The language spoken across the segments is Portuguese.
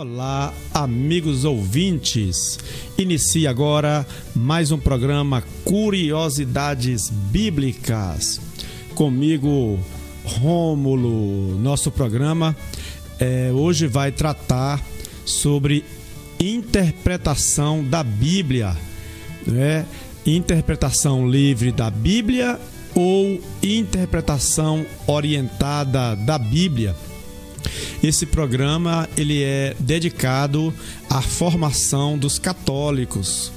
Olá, amigos ouvintes. Inicia agora mais um programa Curiosidades Bíblicas. Comigo, Rômulo. Nosso programa é, hoje vai tratar sobre interpretação da Bíblia, né? Interpretação livre da Bíblia ou interpretação orientada da Bíblia. Esse programa ele é dedicado à formação dos católicos.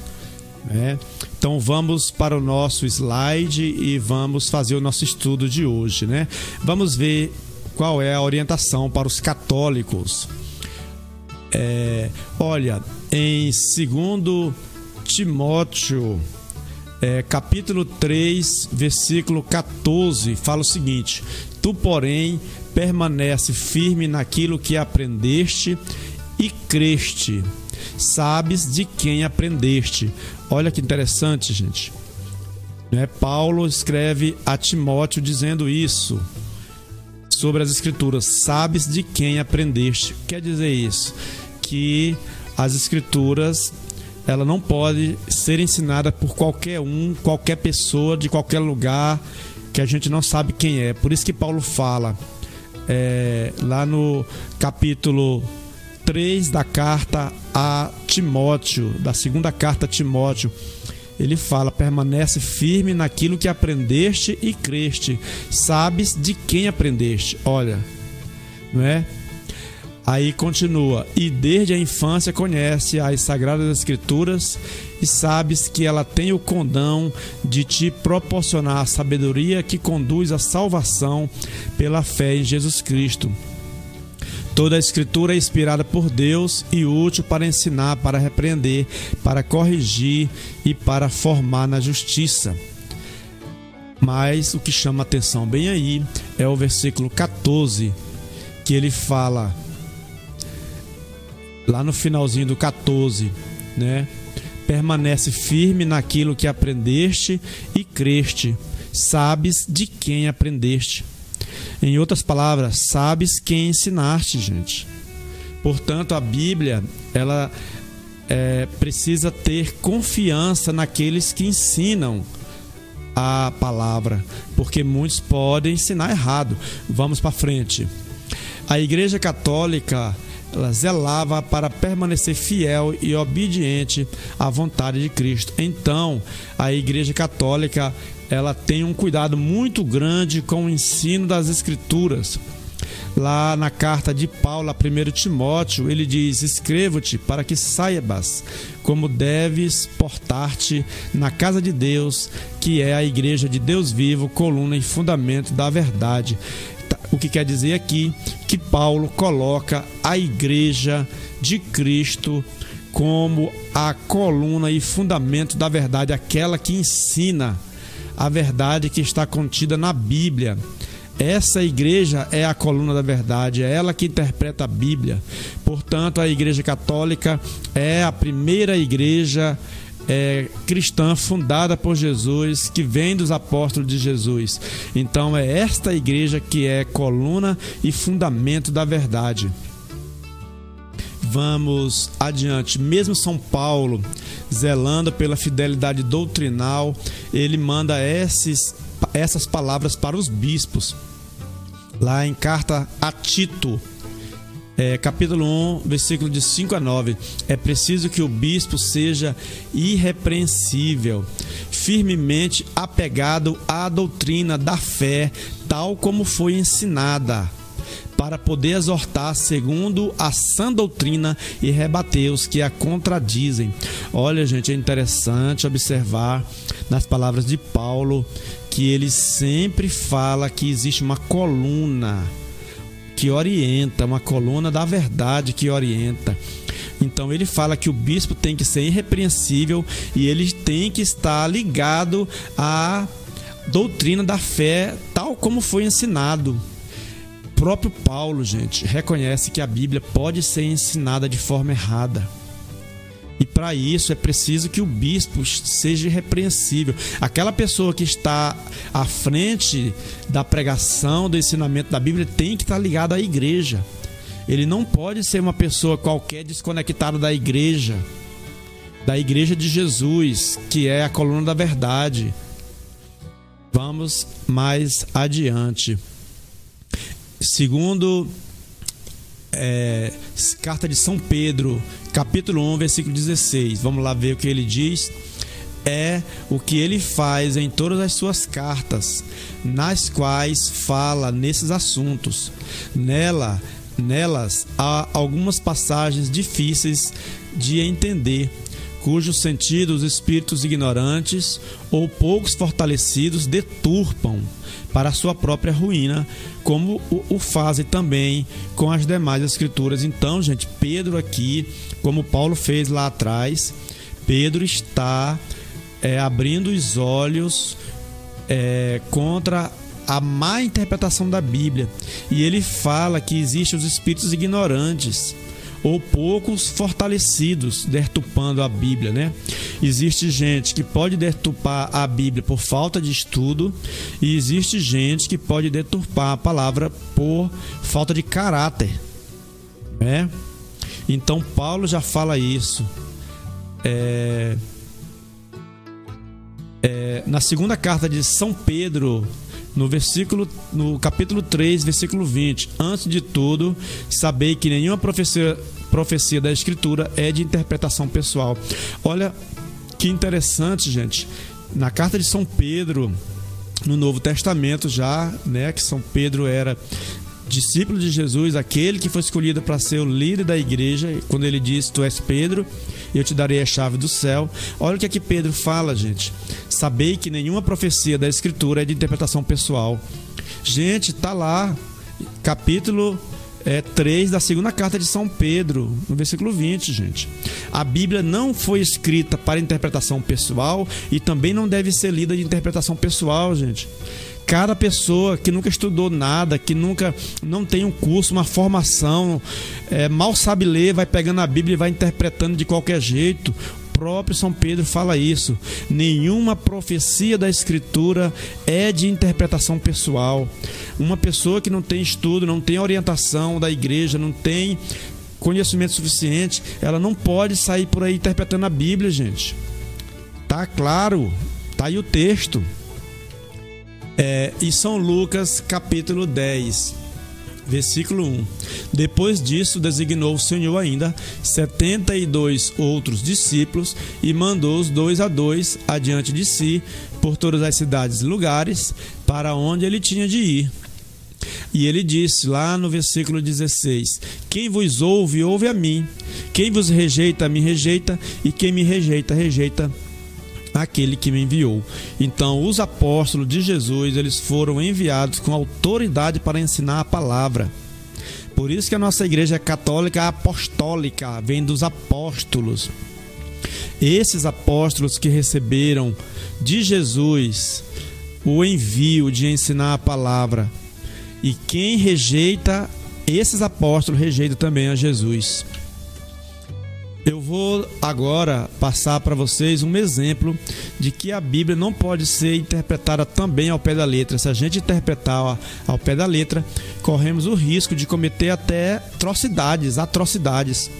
Né? Então vamos para o nosso slide e vamos fazer o nosso estudo de hoje. Né? Vamos ver qual é a orientação para os católicos. É, olha, em 2 Timóteo, é, capítulo 3, versículo 14, fala o seguinte: Tu, porém, permanece firme naquilo que aprendeste e creste. Sabes de quem aprendeste. Olha que interessante, gente. Né? Paulo escreve a Timóteo dizendo isso sobre as escrituras. Sabes de quem aprendeste. Quer dizer isso que as escrituras ela não pode ser ensinada por qualquer um, qualquer pessoa de qualquer lugar que a gente não sabe quem é. Por isso que Paulo fala é, lá no capítulo 3 da carta a Timóteo, da segunda carta a Timóteo, ele fala: permanece firme naquilo que aprendeste e creste, sabes de quem aprendeste. Olha, não é? Aí continua: E desde a infância conhece as sagradas escrituras e sabes que ela tem o condão de te proporcionar a sabedoria que conduz à salvação pela fé em Jesus Cristo. Toda a escritura é inspirada por Deus e útil para ensinar, para repreender, para corrigir e para formar na justiça. Mas o que chama atenção bem aí é o versículo 14, que ele fala lá no finalzinho do 14, né? Permanece firme naquilo que aprendeste e creste. Sabes de quem aprendeste. Em outras palavras, sabes quem ensinaste, gente. Portanto, a Bíblia, ela é, precisa ter confiança naqueles que ensinam a palavra, porque muitos podem ensinar errado. Vamos para frente. A Igreja Católica zelava para permanecer fiel e obediente à vontade de Cristo. Então, a Igreja Católica ela tem um cuidado muito grande com o ensino das Escrituras. Lá na carta de Paulo a 1 Timóteo, ele diz: Escrevo-te para que saibas como deves portar-te na casa de Deus, que é a igreja de Deus vivo, coluna e fundamento da verdade. O que quer dizer aqui que Paulo coloca a igreja de Cristo como a coluna e fundamento da verdade, aquela que ensina a verdade que está contida na Bíblia. Essa igreja é a coluna da verdade, é ela que interpreta a Bíblia. Portanto, a Igreja Católica é a primeira igreja é, cristã fundada por Jesus, que vem dos apóstolos de Jesus. Então é esta igreja que é coluna e fundamento da verdade. Vamos adiante. Mesmo São Paulo, zelando pela fidelidade doutrinal, ele manda esses, essas palavras para os bispos. Lá em carta a Tito, é, capítulo 1, versículo de 5 a 9. É preciso que o bispo seja irrepreensível, firmemente apegado à doutrina da fé, tal como foi ensinada para poder exortar segundo a sã doutrina e rebater os que a contradizem. Olha, gente, é interessante observar nas palavras de Paulo que ele sempre fala que existe uma coluna que orienta, uma coluna da verdade que orienta. Então ele fala que o bispo tem que ser irrepreensível e ele tem que estar ligado à doutrina da fé, tal como foi ensinado. O próprio Paulo, gente, reconhece que a Bíblia pode ser ensinada de forma errada. E para isso é preciso que o bispo seja irrepreensível. Aquela pessoa que está à frente da pregação, do ensinamento da Bíblia, tem que estar ligada à igreja. Ele não pode ser uma pessoa qualquer desconectada da igreja, da igreja de Jesus, que é a coluna da verdade. Vamos mais adiante. Segundo é, carta de São Pedro, capítulo 1, versículo 16. Vamos lá ver o que ele diz. É o que ele faz em todas as suas cartas, nas quais fala nesses assuntos. Nela, nelas há algumas passagens difíceis de entender, cujo sentido os espíritos ignorantes ou poucos fortalecidos deturpam para sua própria ruína, como o, fazem também com as demais escrituras. Então, gente, Pedro aqui, como Paulo fez lá atrás, Pedro está é, abrindo os olhos é, contra a má interpretação da Bíblia. E ele fala que existem os espíritos ignorantes ou poucos fortalecidos deturpando a Bíblia, né? Existe gente que pode deturpar a Bíblia por falta de estudo e existe gente que pode deturpar a palavra por falta de caráter, né? Então Paulo já fala isso. É... É... na segunda carta de São Pedro, no versículo no capítulo 3, versículo 20. Antes de tudo, sabei que nenhuma profecia, profecia da escritura é de interpretação pessoal. Olha que interessante, gente. Na carta de São Pedro, no Novo Testamento já, né, que São Pedro era discípulo de Jesus, aquele que foi escolhido para ser o líder da igreja, quando ele disse: Tu és Pedro, eu te darei a chave do céu. Olha o que aqui Pedro fala, gente. Sabei que nenhuma profecia da Escritura é de interpretação pessoal. Gente, tá lá, capítulo é, 3 da segunda carta de São Pedro, no versículo 20, gente. A Bíblia não foi escrita para interpretação pessoal e também não deve ser lida de interpretação pessoal, gente. Cada pessoa que nunca estudou nada, que nunca não tem um curso, uma formação, é, mal sabe ler, vai pegando a Bíblia e vai interpretando de qualquer jeito próprio São Pedro fala isso. Nenhuma profecia da Escritura é de interpretação pessoal. Uma pessoa que não tem estudo, não tem orientação da igreja, não tem conhecimento suficiente, ela não pode sair por aí interpretando a Bíblia, gente. Tá claro, tá aí o texto. É, e São Lucas capítulo 10, versículo 1. Depois disso, designou o Senhor ainda setenta e dois outros discípulos e mandou-os dois a dois adiante de si por todas as cidades e lugares para onde ele tinha de ir. E ele disse lá no versículo 16: Quem vos ouve, ouve a mim. Quem vos rejeita, me rejeita. E quem me rejeita, rejeita aquele que me enviou. Então, os apóstolos de Jesus, eles foram enviados com autoridade para ensinar a palavra. Por isso que a nossa igreja é católica apostólica, vem dos apóstolos. Esses apóstolos que receberam de Jesus o envio de ensinar a palavra. E quem rejeita esses apóstolos rejeita também a Jesus. Eu vou agora passar para vocês um exemplo de que a Bíblia não pode ser interpretada também ao pé da letra. Se a gente interpretar ao pé da letra, corremos o risco de cometer até atrocidades, atrocidades.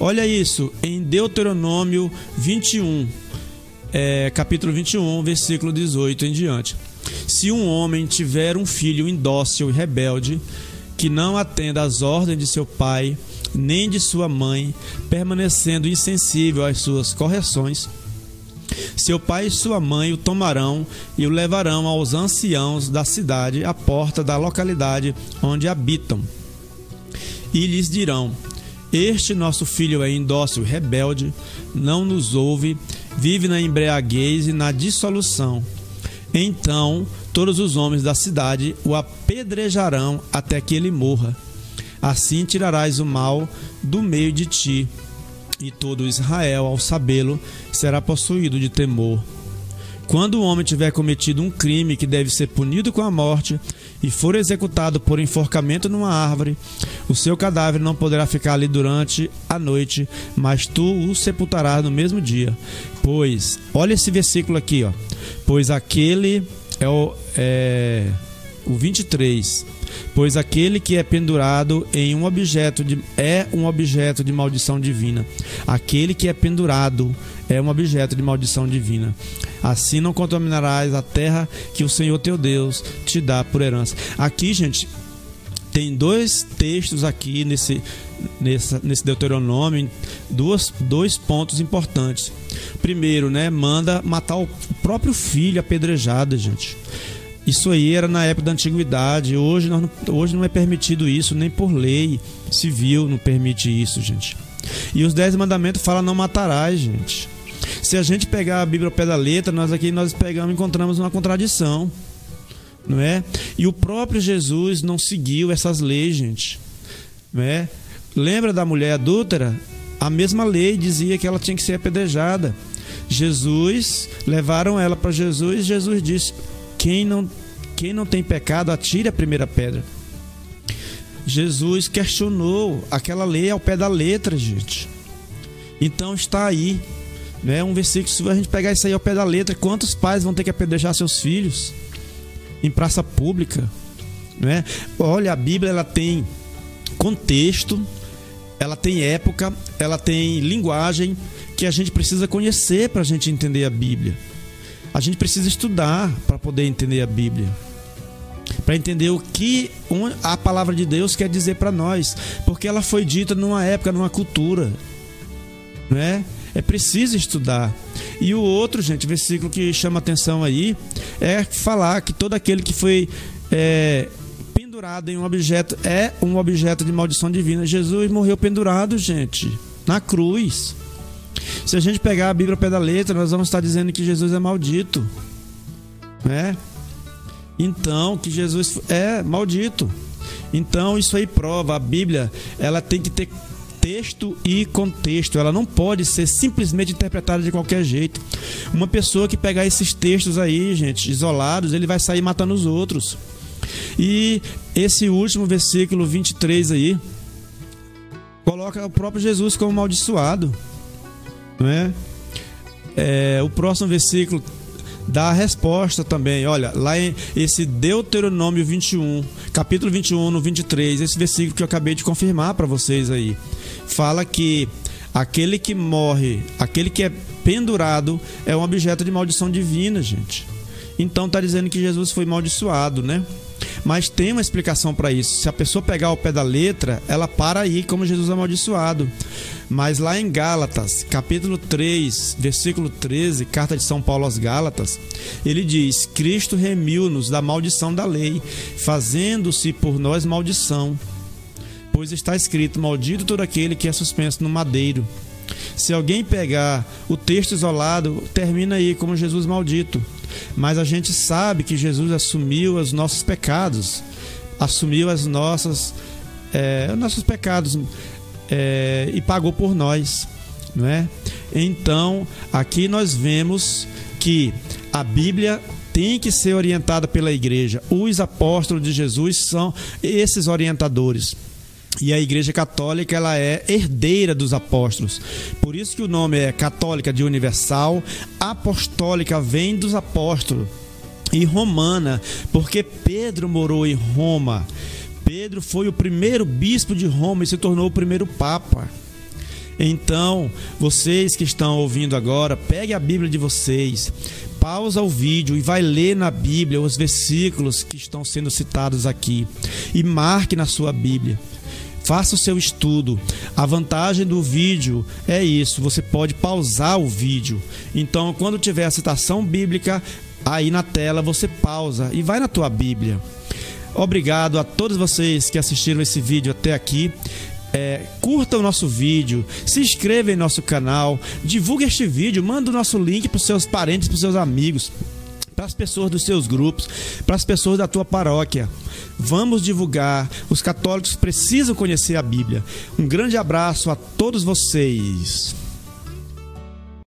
Olha isso, em Deuteronômio 21, é, capítulo 21, versículo 18 em diante. Se um homem tiver um filho indócil e rebelde, que não atenda às ordens de seu pai, nem de sua mãe, permanecendo insensível às suas correções, seu pai e sua mãe o tomarão e o levarão aos anciãos da cidade, à porta da localidade onde habitam. E lhes dirão: Este nosso filho é indócil e rebelde, não nos ouve, vive na embriaguez e na dissolução. Então todos os homens da cidade o apedrejarão até que ele morra. Assim tirarás o mal do meio de ti, e todo Israel, ao sabê-lo, será possuído de temor. Quando o homem tiver cometido um crime que deve ser punido com a morte e for executado por enforcamento numa árvore, o seu cadáver não poderá ficar ali durante a noite, mas tu o sepultarás no mesmo dia. Pois, olha esse versículo aqui, ó. Pois aquele é o, é, o 23. Pois aquele que é pendurado em um objeto de, é um objeto de maldição divina. Aquele que é pendurado é um objeto de maldição divina. Assim não contaminarás a terra que o Senhor teu Deus te dá por herança. Aqui, gente, tem dois textos aqui nesse, nesse, nesse Deuteronômio, duas, dois pontos importantes. Primeiro, né, manda matar o próprio filho apedrejado, gente. Isso aí era na época da antiguidade. Hoje, não, hoje não é permitido isso, nem por lei civil não permite isso, gente. E os dez mandamentos falam não matarás, gente. Se a gente pegar a Bíblia ao pé da letra, nós aqui nós pegamos encontramos uma contradição, não é? E o próprio Jesus não seguiu essas leis, gente, não é? Lembra da mulher adúltera? A mesma lei dizia que ela tinha que ser apedrejada. Jesus levaram ela para Jesus. Jesus disse: quem não, quem não tem pecado, atire a primeira pedra. Jesus questionou aquela lei ao pé da letra, gente. Então está aí, né? Um versículo, se a gente pegar isso aí ao pé da letra, quantos pais vão ter que apedrejar seus filhos em praça pública, né? Olha, a Bíblia ela tem contexto, ela tem época, ela tem linguagem que a gente precisa conhecer para a gente entender a Bíblia. A gente precisa estudar para poder entender a Bíblia. Para entender o que a palavra de Deus quer dizer para nós, porque ela foi dita numa época, numa cultura, né? É preciso estudar. E o outro, gente, versículo que chama atenção aí é falar que todo aquele que foi é, pendurado em um objeto é um objeto de maldição divina. Jesus morreu pendurado, gente, na cruz. Se a gente pegar a Bíblia ao pé da letra, nós vamos estar dizendo que Jesus é maldito. Né? Então, que Jesus é maldito. Então, isso aí prova, a Bíblia, ela tem que ter texto e contexto. Ela não pode ser simplesmente interpretada de qualquer jeito. Uma pessoa que pegar esses textos aí, gente, isolados, ele vai sair matando os outros. E esse último versículo 23 aí coloca o próprio Jesus como amaldiçoado. Não é? o próximo versículo dá a resposta também. Olha, lá em esse Deuteronômio 21, capítulo 21, no 23, esse versículo que eu acabei de confirmar para vocês aí, fala que aquele que morre, aquele que é pendurado, é um objeto de maldição divina, gente. Então está dizendo que Jesus foi maldiçoado, né? Mas tem uma explicação para isso. Se a pessoa pegar o pé da letra, ela para aí como Jesus amaldiçoado. Mas lá em Gálatas, capítulo 3, versículo 13, carta de São Paulo aos Gálatas, ele diz: Cristo remiu-nos da maldição da lei, fazendo-se por nós maldição. Pois está escrito: Maldito todo aquele que é suspenso no madeiro. Se alguém pegar o texto isolado, termina aí como Jesus maldito. Mas a gente sabe que Jesus assumiu os nossos pecados, assumiu as nossas, é, os nossos pecados é, e pagou por nós, não é? Então aqui nós vemos que a Bíblia tem que ser orientada pela igreja. Os apóstolos de Jesus são esses orientadores. E a Igreja Católica ela é herdeira dos apóstolos. Por isso que o nome é Católica de Universal, Apostólica vem dos apóstolos. E Romana, porque Pedro morou em Roma. Pedro foi o primeiro bispo de Roma e se tornou o primeiro papa. Então, vocês que estão ouvindo agora, pegue a Bíblia de vocês, pausa o vídeo e vai ler na Bíblia os versículos que estão sendo citados aqui e marque na sua Bíblia. Faça o seu estudo. A vantagem do vídeo é isso, você pode pausar o vídeo. Então, quando tiver a citação bíblica aí na tela, você pausa e vai na tua Bíblia. Obrigado a todos vocês que assistiram esse vídeo até aqui. É, curta o nosso vídeo, se inscreva em nosso canal, divulgue este vídeo, manda o nosso link para os seus parentes, para os seus amigos para as pessoas dos seus grupos, para as pessoas da tua paróquia. Vamos divulgar. Os católicos precisam conhecer a Bíblia. Um grande abraço a todos vocês.